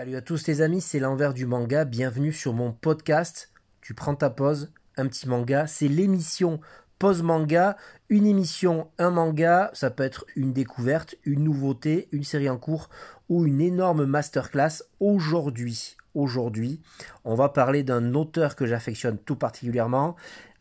Salut à tous les amis, c'est l'envers du manga, bienvenue sur mon podcast. Tu prends ta pause, un petit manga, c'est l'émission Pause Manga, une émission, un manga, ça peut être une découverte, une nouveauté, une série en cours ou une énorme masterclass. Aujourd'hui, aujourd'hui, on va parler d'un auteur que j'affectionne tout particulièrement.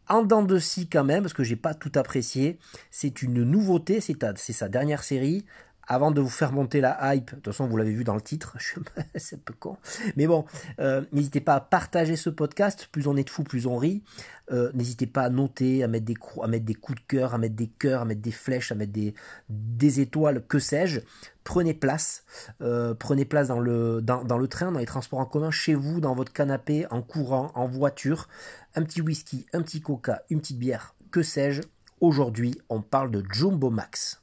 En dents de scie quand même, parce que j'ai pas tout apprécié. C'est une nouveauté, c'est sa dernière série avant de vous faire monter la hype, de toute façon vous l'avez vu dans le titre, c'est un peu con, mais bon, euh, n'hésitez pas à partager ce podcast, plus on est de fous, plus on rit, euh, n'hésitez pas à noter, à mettre, des, coups de cœur, à mettre des cœurs, à mettre des flèches, à mettre des, étoiles, que sais-je, prenez place, euh, prenez place dans le train, dans les transports en commun, chez vous, dans votre canapé, en courant, en voiture, un petit whisky, un petit coca, une petite bière, que sais-je, aujourd'hui on parle de Jumbo Max.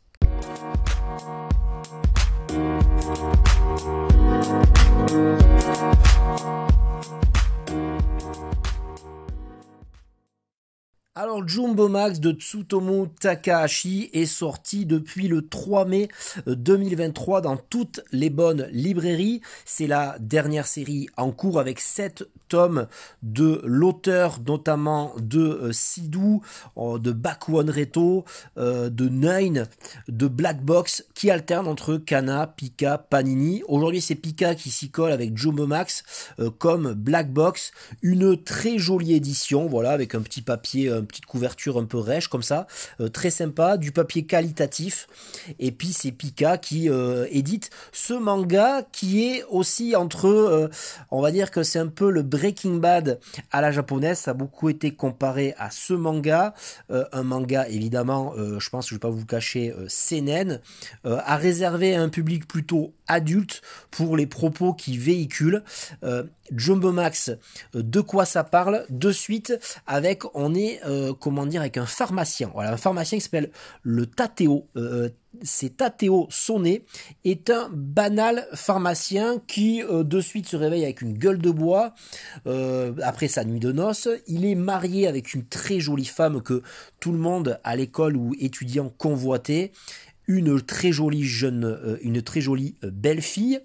Jumbo Max de Tsutomu Takahashi est sorti depuis le 3 mai 2023 dans toutes les bonnes librairies. C'est la dernière série en cours avec 7 tomes de l'auteur notamment de euh, Sidou, euh, de Bakuon Reto, euh, de Nine, de Black Box qui alternent entre Kana, Pika, Panini. Aujourd'hui c'est Pika qui s'y colle avec Jumbo Max comme Black Box. Une très jolie édition, voilà, avec un petit papier petite couverture un peu rêche comme ça, euh, très sympa, du papier qualitatif. Et puis c'est Pika qui euh, édite ce manga qui est aussi entre, euh, on va dire que c'est un peu le Breaking Bad à la japonaise. Ça a beaucoup été comparé à ce manga, un manga évidemment, je pense que je vais pas vous cacher, seinen, à réserver à un public plutôt adulte pour les propos qu'il véhicule. Jumbo Max, de quoi ça parle? De suite, avec, on est, comment dire, avec un pharmacien. Voilà, un pharmacien qui s'appelle le Tateo. Euh, c'est Tateo Sonné, est un banal pharmacien qui de suite se réveille avec une gueule de bois après sa nuit de noces. Il est marié avec une très jolie femme que tout le monde à l'école ou étudiant convoitait une très jolie jeune, euh, une très jolie euh, belle fille.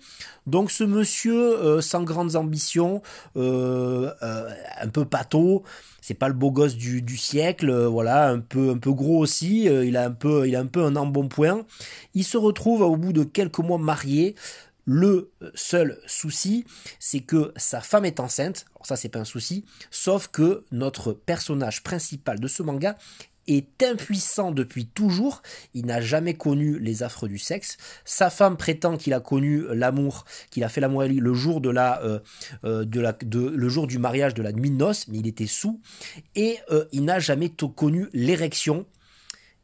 Donc ce monsieur euh, sans grandes ambitions, un peu pâteau, c'est pas le beau gosse du, du siècle, voilà, un peu un peu gros aussi, il a un peu il a un peu un embonpoint. Il se retrouve au bout de quelques mois marié. Le seul souci, c'est que sa femme est enceinte. Alors ça, c'est pas un souci. Sauf que notre personnage principal de ce manga est impuissant depuis toujours, il n'a jamais connu les affres du sexe. Sa femme prétend qu'il a connu l'amour, qu'il a fait l'amour avec lui le jour de la, euh, euh, de la, de, le jour du mariage de la nuit de noces, mais il était sous et euh, il n'a jamais connu l'érection.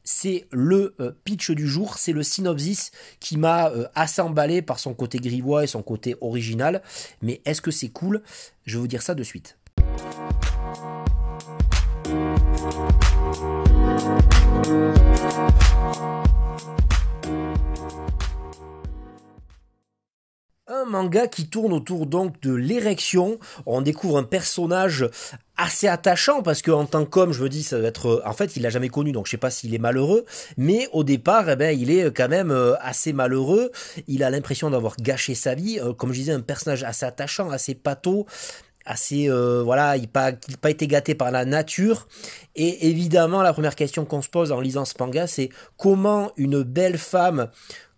C'est le pitch du jour, c'est le synopsis qui m'a assez emballé par son côté grivois et son côté original. Mais est-ce que c'est cool? Je vais vous dire ça de suite. Un manga qui tourne autour donc de l'érection. On découvre un personnage assez attachant parce que en tant qu'homme, je me dis ça va être en fait, il l'a jamais connu donc je sais pas s'il est malheureux, mais au départ, eh ben il est quand même euh, assez malheureux, il a l'impression d'avoir gâché sa vie, euh, comme je disais un personnage assez attachant, assez pâteau, assez euh, voilà, il pas, pas été gâté par la nature. Et évidemment, la première question qu'on se pose en lisant ce manga, c'est comment une belle femme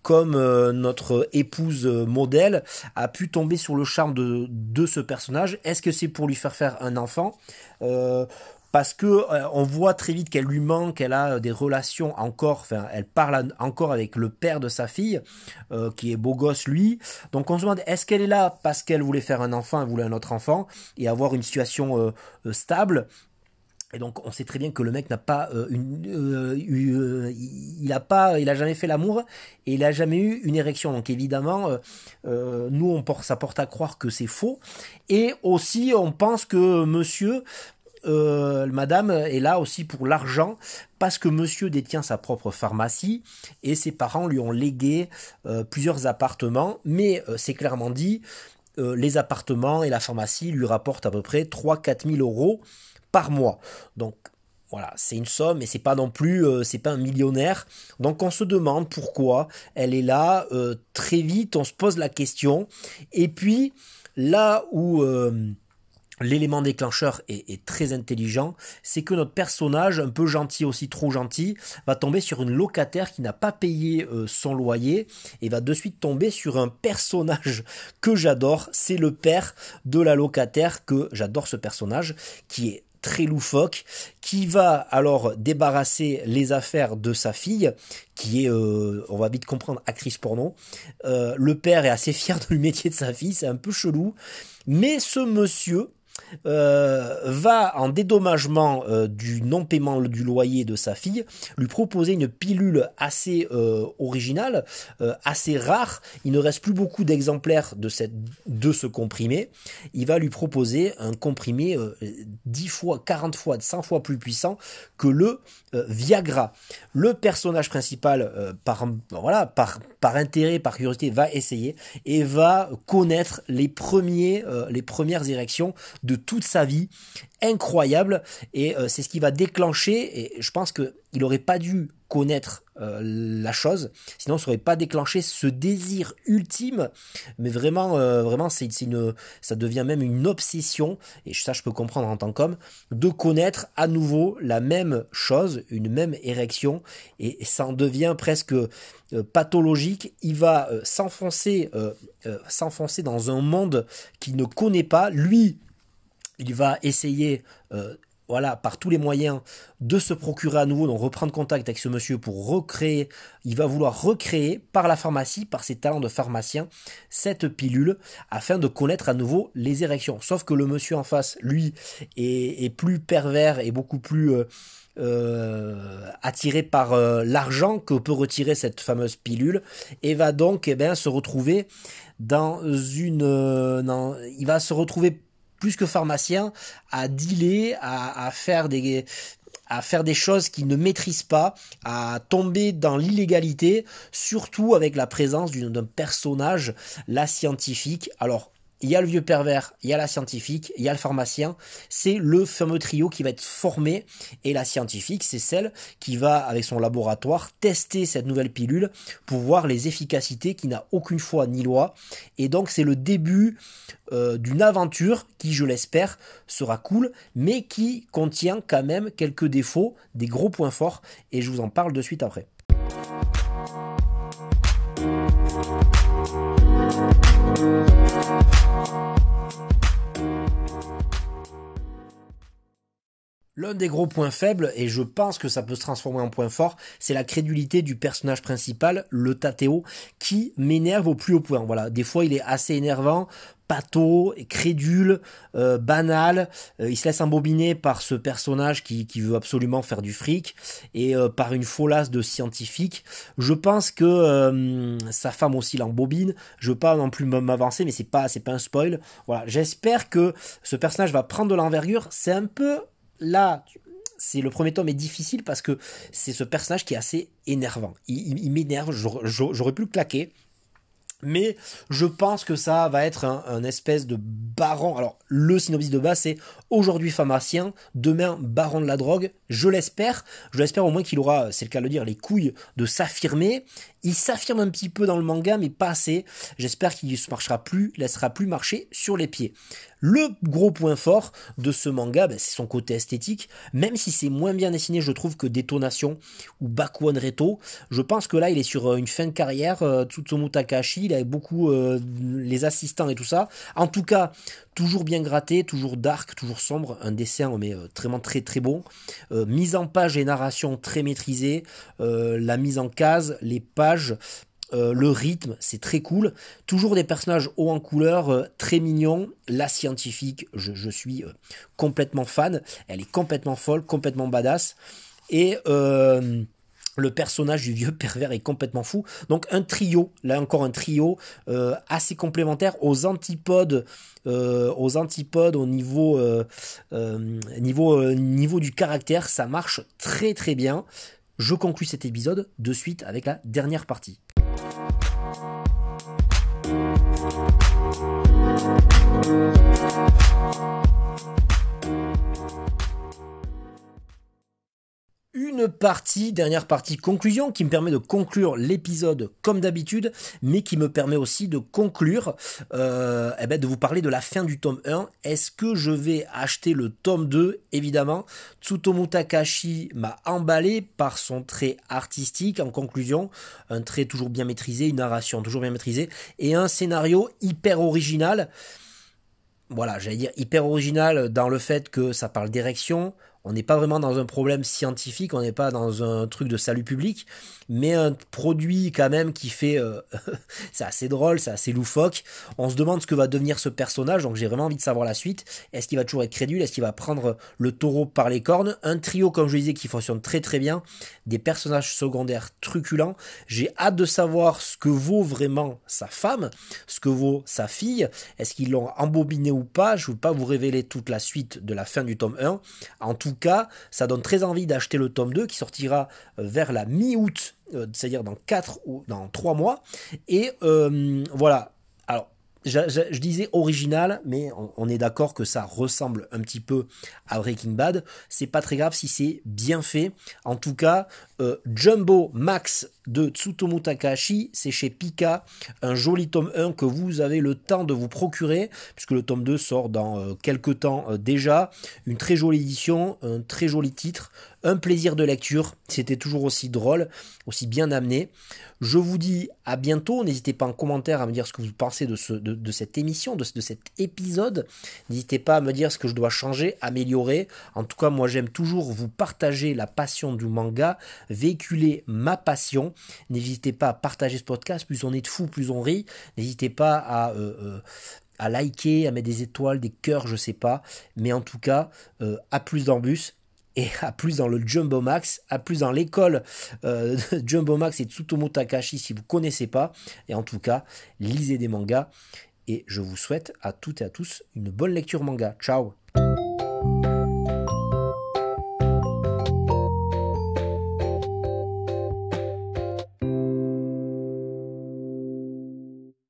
comme euh, notre épouse euh, modèle a pu tomber sur le charme de, de ce personnage. Est-ce que c'est pour lui faire faire un enfant? Parce que on voit très vite qu'elle lui manque, elle a des relations encore, enfin elle parle encore avec le père de sa fille, qui est beau gosse lui. Donc on se demande est-ce qu'elle est là parce qu'elle voulait faire un enfant, elle voulait un autre enfant et avoir une situation stable, et donc on sait très bien que le mec n'a pas euh, une, euh, il a pas, il a jamais fait l'amour et il a jamais eu une érection. Donc évidemment, euh, nous on porte, ça porte à croire que c'est faux. Et aussi on pense que Monsieur, Madame est là aussi pour l'argent parce que Monsieur détient sa propre pharmacie et ses parents lui ont légué plusieurs appartements. Mais c'est clairement dit, les appartements et la pharmacie lui rapportent à peu près 3-4 000 euros par mois. Donc voilà, c'est une somme, mais c'est pas non plus, euh, c'est pas un millionnaire. Donc on se demande pourquoi elle est là. Euh, très vite, on se pose la question. Et puis là où euh, l'élément déclencheur est, très intelligent, c'est que notre personnage, un peu gentil aussi, trop gentil, va tomber sur une locataire qui n'a pas payé son loyer et va de suite tomber sur un personnage que j'adore. C'est le père de la locataire que j'adore ce personnage qui est très loufoque, qui va alors débarrasser les affaires de sa fille, qui est, euh, on va vite comprendre, actrice porno. Euh, le père est assez fier du métier de sa fille, c'est un peu chelou. Mais ce monsieur, euh, va en dédommagement euh, du non-paiement du loyer de sa fille lui proposer une pilule assez euh, originale, assez rare. Il ne reste plus beaucoup d'exemplaires de, cette, de ce comprimé. Il va lui proposer un comprimé 10 fois, 40 fois, 100 fois plus puissant que le Viagra. Le personnage principal, par, voilà, par, par intérêt, par curiosité, va essayer et va connaître les, premiers, les premières érections toute sa vie, incroyable, et euh, c'est ce qui va déclencher, et je pense qu'il n'aurait pas dû connaître euh, la chose, sinon ça n'aurait pas déclenché ce désir ultime, mais vraiment, euh, vraiment c'est, une, ça devient même une obsession, et ça je peux comprendre en tant qu'homme, de connaître à nouveau la même chose, une même érection, et, ça en devient presque pathologique, il va s'enfoncer, s'enfoncer dans un monde qu'il ne connaît pas, lui il va essayer, euh, voilà, par tous les moyens, de se procurer à nouveau, donc reprendre contact avec ce monsieur pour recréer. Il va vouloir recréer par la pharmacie, par ses talents de pharmacien, cette pilule afin de connaître à nouveau les érections. Sauf que le monsieur en face, lui, est, plus pervers et beaucoup plus euh, euh, attiré par l'argent que peut retirer cette fameuse pilule et va donc eh bien, se retrouver dans une il va se retrouver plus que pharmacien, à dealer, à, faire des à faire des choses qu'il ne maîtrise pas, à tomber dans l'illégalité, surtout avec la présence d'un personnage, la scientifique. Alors, il y a le vieux pervers, il y a la scientifique, il y a le pharmacien. C'est le fameux trio qui va être formé. Et la scientifique, c'est celle qui va, avec son laboratoire, tester cette nouvelle pilule pour voir les efficacités qui n'a aucune foi ni loi. Et donc, c'est le début euh, d'une aventure qui, je l'espère, sera cool, mais qui contient quand même quelques défauts, des gros points forts. Et je vous en parle de suite après. L'un des gros points faibles, et je pense que ça peut se transformer en point fort, c'est la crédulité du personnage principal, le Tateo, qui m'énerve au plus haut point. Voilà, des fois il est assez énervant, pato, crédule, euh, banal. Euh, il se laisse embobiner par ce personnage qui, veut absolument faire du fric et euh, par une folasse de scientifique. Je pense que sa femme aussi l'embobine. Je veux pas non plus m'avancer, mais c'est pas c'est pas un spoil. Voilà, j'espère que ce personnage va prendre de l'envergure. C'est un peu là, c'est le premier tome est difficile parce que c'est ce personnage qui est assez énervant. Il, m'énerve, j'aurais pu le claquer. Mais je pense que ça va être un, espèce de baron. Alors, le synopsis de base, c'est aujourd'hui pharmacien, demain baron de la drogue. Je l'espère. Je l'espère au moins qu'il aura, c'est le cas de le dire, les couilles de s'affirmer il s'affirme un petit peu dans le manga, mais pas assez. J'espère qu'il ne se marchera plus, laissera plus marcher sur les pieds. Le gros point fort de ce manga, ben, c'est son côté esthétique. Même si c'est moins bien dessiné, je trouve que Détonation ou Bakuan Reto. Je pense que là, il est sur euh, une fin de carrière. Euh, Tsutsumu Takashi, il a beaucoup euh, les assistants et tout ça. En tout cas, toujours bien gratté, toujours dark, toujours sombre, un dessin mais vraiment très très bon. mise en page et narration très maîtrisée, la mise en case, les pages euh, le rythme, c'est très cool. Toujours des personnages hauts en couleur, euh, très mignons. La scientifique, je, suis euh, complètement fan. Elle est complètement folle, complètement badass. Et le personnage du vieux pervers est complètement fou. Donc un trio, là encore un trio assez complémentaire aux antipodes, aux antipodes au niveau, niveau, niveau du caractère, ça marche très très bien. Je conclus cet épisode de suite avec la dernière partie. Partie, dernière partie conclusion, qui me permet de conclure l'épisode comme d'habitude, mais qui me permet aussi de conclure, euh, eh ben de vous parler de la fin du tome 1. Est-ce que je vais acheter le tome 2 Évidemment, Tsutomu Takashi m'a emballé par son trait artistique. En conclusion, un trait toujours bien maîtrisé, une narration toujours bien maîtrisée, et un scénario hyper original voilà, j'allais dire hyper original dans le fait que ça parle d'érection, on n'est pas vraiment dans un problème scientifique, on n'est pas dans un truc de salut public, mais un produit quand même qui fait... Euh, c'est assez drôle, c'est assez loufoque. On se demande ce que va devenir ce personnage, donc j'ai vraiment envie de savoir la suite. Est-ce qu'il va toujours être crédule Est-ce qu'il va prendre le taureau par les cornes? Un trio, comme je disais, qui fonctionne très très bien. Des personnages secondaires truculents. J'ai hâte de savoir ce que vaut vraiment sa femme, ce que vaut sa fille. Est-ce qu'ils l'ont embobiné ou pas? Je ne veux pas vous révéler toute la suite de la fin du tome 1. En tout cas, ça donne très envie d'acheter le tome 2 qui sortira euh, vers la mi-août, euh, c'est-à-dire dans 4 ou dans 3 mois. Et euh, voilà. Alors, je, disais original, mais on, est d'accord que ça ressemble un petit peu à Breaking Bad. C'est pas très grave si c'est bien fait. En tout cas, Jumbo Max de Tsutomu Takahashi, c'est chez Pika, un joli tome 1 que vous avez le temps de vous procurer, puisque le tome 2 sort dans euh, quelques temps euh, déjà. Une très jolie édition, un très joli titre, un plaisir de lecture. C'était toujours aussi drôle, aussi bien amené. Je vous dis à bientôt. N'hésitez pas en commentaire à me dire ce que vous pensez de, ce, de, cette émission, de, de cet épisode. N'hésitez pas à me dire ce que je dois changer, améliorer. En tout cas, moi j'aime toujours vous partager la passion du manga, véhiculer ma passion. N'hésitez pas à partager ce podcast. Plus on est de fous, plus on rit. N'hésitez pas à... Euh, euh, liker, à mettre des étoiles, des cœurs, je sais pas. Mais en tout cas, euh, à plus d'embus et à plus dans le Jumbo Max, à plus dans l'école Jumbo Max et Tsutomu Takashi si vous connaissez pas. Et en tout cas, lisez des mangas. Et je vous souhaite à toutes et à tous une bonne lecture manga. Ciao